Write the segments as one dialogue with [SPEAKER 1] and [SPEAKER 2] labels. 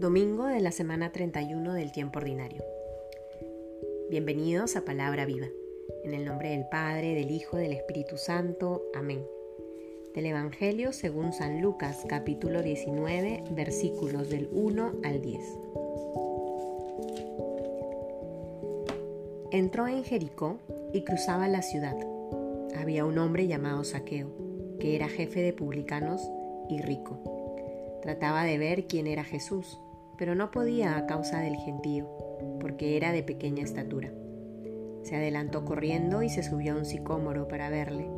[SPEAKER 1] Domingo de la semana 31 del tiempo ordinario. Bienvenidos a Palabra Viva. En el nombre del Padre, del Hijo, del Espíritu Santo. Amén. Del Evangelio según San Lucas, capítulo 19, versículos del 1 al 10. Entró en Jericó y cruzaba la ciudad. Había un hombre llamado Saqueo, que era jefe de publicanos y rico. Trataba de ver quién era Jesús pero no podía a causa del gentío, porque era de pequeña estatura. Se adelantó corriendo y se subió a un sicómoro para verle,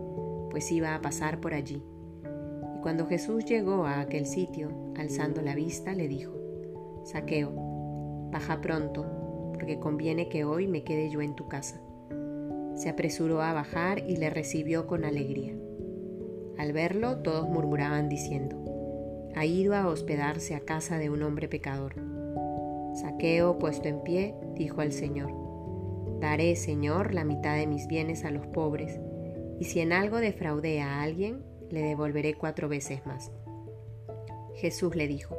[SPEAKER 1] pues iba a pasar por allí. Y cuando Jesús llegó a aquel sitio, alzando la vista, le dijo, Saqueo, baja pronto, porque conviene que hoy me quede yo en tu casa. Se apresuró a bajar y le recibió con alegría. Al verlo, todos murmuraban diciendo, ha ido a hospedarse a casa de un hombre pecador. Saqueo, puesto en pie, dijo al Señor, Daré, Señor, la mitad de mis bienes a los pobres, y si en algo defraudé a alguien, le devolveré cuatro veces más. Jesús le dijo,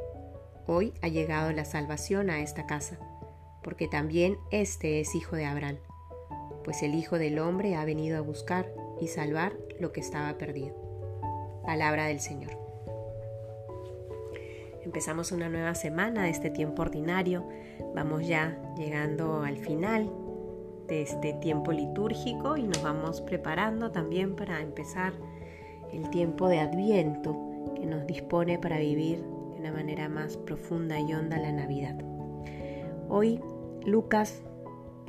[SPEAKER 1] Hoy ha llegado la salvación a esta casa, porque también éste es hijo de Abraham, pues el Hijo del Hombre ha venido a buscar y salvar lo que estaba perdido. Palabra del Señor. Empezamos una nueva semana de este tiempo ordinario. Vamos ya llegando al final de este tiempo litúrgico y nos vamos preparando también para empezar el tiempo de Adviento que nos dispone para vivir de una manera más profunda y honda la Navidad. Hoy Lucas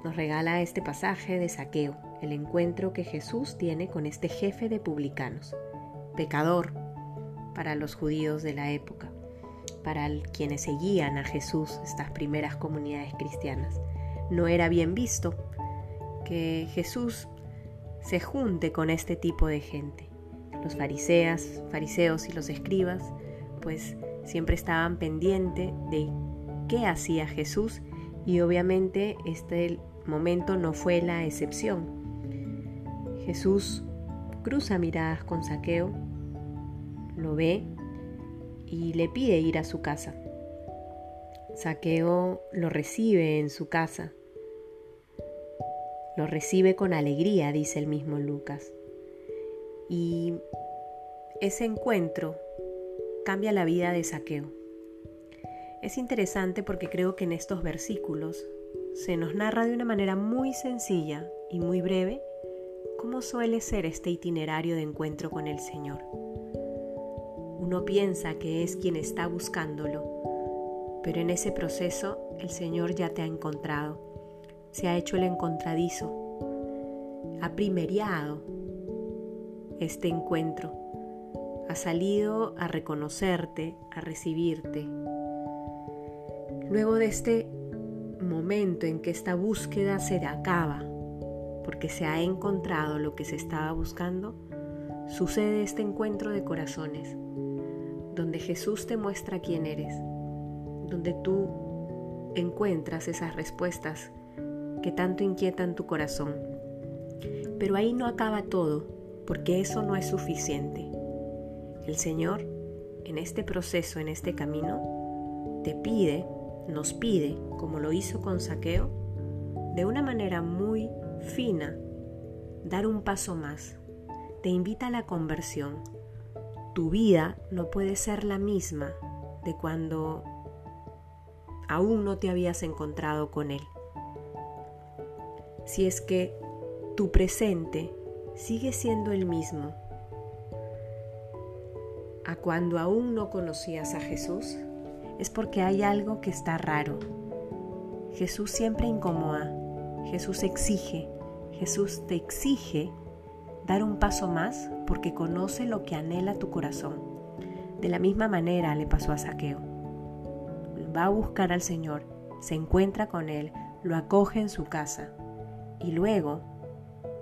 [SPEAKER 1] nos regala este pasaje de saqueo, el encuentro que Jesús tiene con este jefe de publicanos, pecador para los judíos de la época para quienes seguían a Jesús, estas primeras comunidades cristianas. No era bien visto que Jesús se junte con este tipo de gente. Los fariseas, fariseos y los escribas, pues siempre estaban pendientes de qué hacía Jesús y obviamente este momento no fue la excepción. Jesús cruza miradas con Saqueo, lo ve y le pide ir a su casa. Saqueo lo recibe en su casa. Lo recibe con alegría, dice el mismo Lucas. Y ese encuentro cambia la vida de Saqueo. Es interesante porque creo que en estos versículos se nos narra de una manera muy sencilla y muy breve cómo suele ser este itinerario de encuentro con el Señor. Uno piensa que es quien está buscándolo, pero en ese proceso el Señor ya te ha encontrado, se ha hecho el encontradizo, ha primeriado este encuentro, ha salido a reconocerte, a recibirte. Luego de este momento en que esta búsqueda se acaba, porque se ha encontrado lo que se estaba buscando, sucede este encuentro de corazones donde Jesús te muestra quién eres, donde tú encuentras esas respuestas que tanto inquietan tu corazón. Pero ahí no acaba todo, porque eso no es suficiente. El Señor, en este proceso, en este camino, te pide, nos pide, como lo hizo con Saqueo, de una manera muy fina, dar un paso más. Te invita a la conversión, tu vida no puede ser la misma de cuando aún no te habías encontrado con Él. Si es que tu presente sigue siendo el mismo a cuando aún no conocías a Jesús, es porque hay algo que está raro. Jesús siempre incomoda, Jesús exige, Jesús te exige dar un paso más porque conoce lo que anhela tu corazón. De la misma manera le pasó a Saqueo. Va a buscar al Señor, se encuentra con Él, lo acoge en su casa y luego,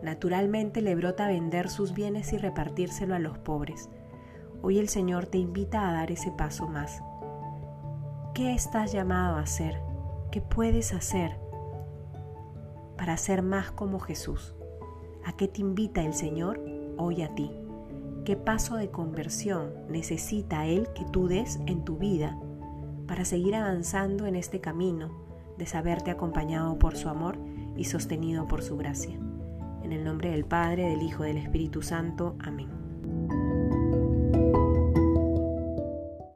[SPEAKER 1] naturalmente, le brota vender sus bienes y repartírselo a los pobres. Hoy el Señor te invita a dar ese paso más. ¿Qué estás llamado a hacer? ¿Qué puedes hacer para ser más como Jesús? ¿A qué te invita el Señor hoy a ti? ¿Qué paso de conversión necesita Él que tú des en tu vida para seguir avanzando en este camino de saberte acompañado por su amor y sostenido por su gracia. En el nombre del Padre, del Hijo, y del Espíritu Santo. Amén.